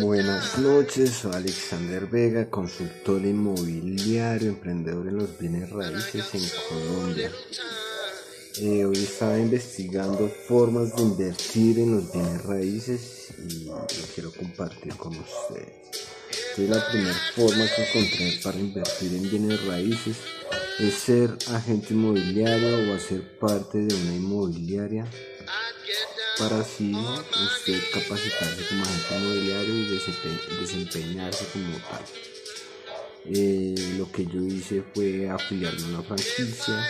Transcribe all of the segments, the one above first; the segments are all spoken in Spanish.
Buenas noches, soy Alexander Vega, consultor inmobiliario, emprendedor en los bienes raíces en Colombia. Eh, hoy estaba investigando formas de invertir en los bienes raíces y lo quiero compartir con ustedes. Entonces, la primera forma que encontré para invertir en bienes raíces es ser agente inmobiliario o hacer parte de una inmobiliaria para así usted capacitarse como agente inmobiliario y desempeñarse como tal. Eh, lo que yo hice fue afiliarme a una franquicia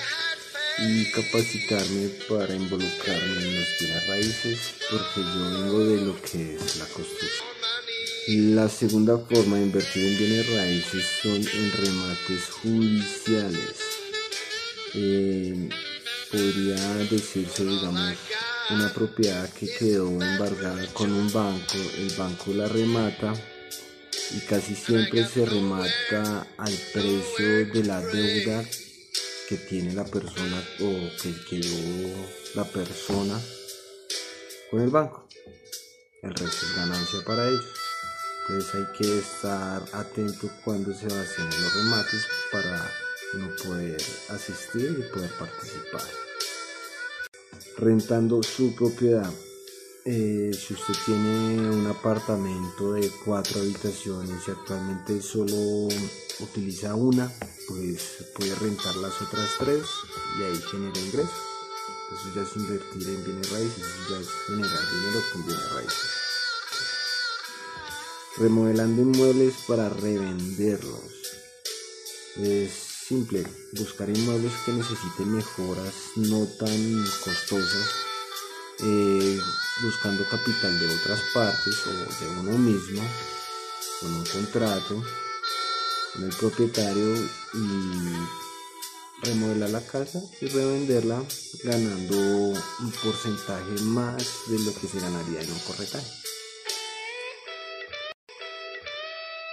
y capacitarme para involucrarme en los bienes raíces porque yo vengo de lo que es la construcción. La segunda forma de invertir en bienes raíces son en remates judiciales. Eh, podría decirse, digamos, una propiedad que quedó embargada con un banco, el banco la remata y casi siempre se remata al precio de la deuda que tiene la persona o que quedó la persona con el banco. El resto es ganancia para ellos. Entonces hay que estar atento cuando se hacen los remates para no poder asistir y poder participar rentando su propiedad. Eh, si usted tiene un apartamento de cuatro habitaciones y actualmente solo utiliza una, pues puede rentar las otras tres y ahí genera ingresos. Eso ya es invertir en bienes raíces, eso ya es generar dinero con bienes raíces. Remodelando inmuebles para revenderlos. Es simple, buscar inmuebles que necesiten mejoras no tan costosas, eh, buscando capital de otras partes o de uno mismo, con un contrato con el propietario y remodelar la casa y revenderla ganando un porcentaje más de lo que se ganaría en un corretaje.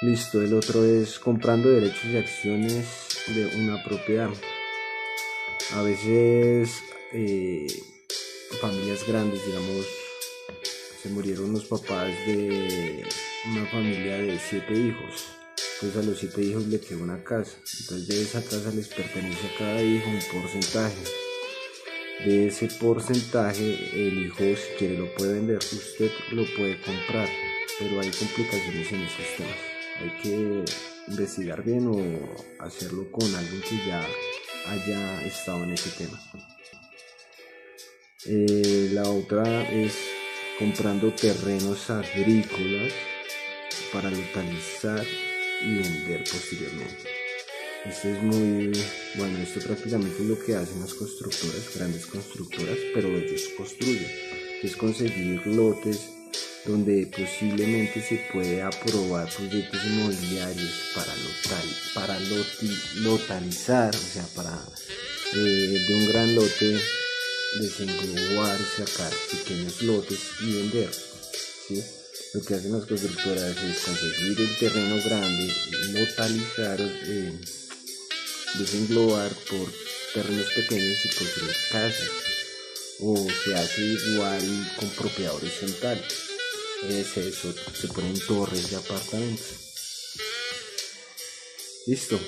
Listo, el otro es comprando derechos y acciones de una propiedad. A veces eh, familias grandes, digamos, se murieron los papás de una familia de siete hijos. Entonces a los siete hijos le quedó una casa. Entonces de esa casa les pertenece a cada hijo un porcentaje. De ese porcentaje el hijo si quiere lo puede vender, usted lo puede comprar, pero hay complicaciones en esos temas hay que investigar bien o hacerlo con alguien que ya haya estado en ese tema. Eh, la otra es comprando terrenos agrícolas para localizar y vender posteriormente. Esto es muy bueno, esto prácticamente es lo que hacen las constructoras, grandes constructoras, pero ellos construyen, es conseguir lotes donde posiblemente se puede aprobar proyectos inmobiliarios para, para lotalizar, o sea, para eh, de un gran lote desenglobar, sacar pequeños lotes y vender. Lo que hacen las constructoras es conseguir el terreno grande, lotalizar, eh, desenglobar por terrenos pequeños y construir casas. O se hace igual con propiedad horizontal es eso, se ponen torres de apartamentos. Listo.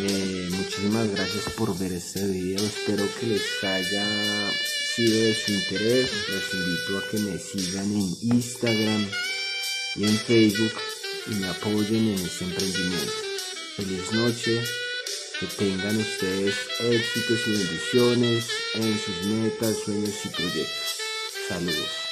Eh, muchísimas gracias por ver este video. Espero que les haya sido de su interés. Los invito a que me sigan en Instagram y en Facebook y me apoyen en este emprendimiento. Feliz noche. Que tengan ustedes éxitos y bendiciones en sus metas, sueños y proyectos. Saludos.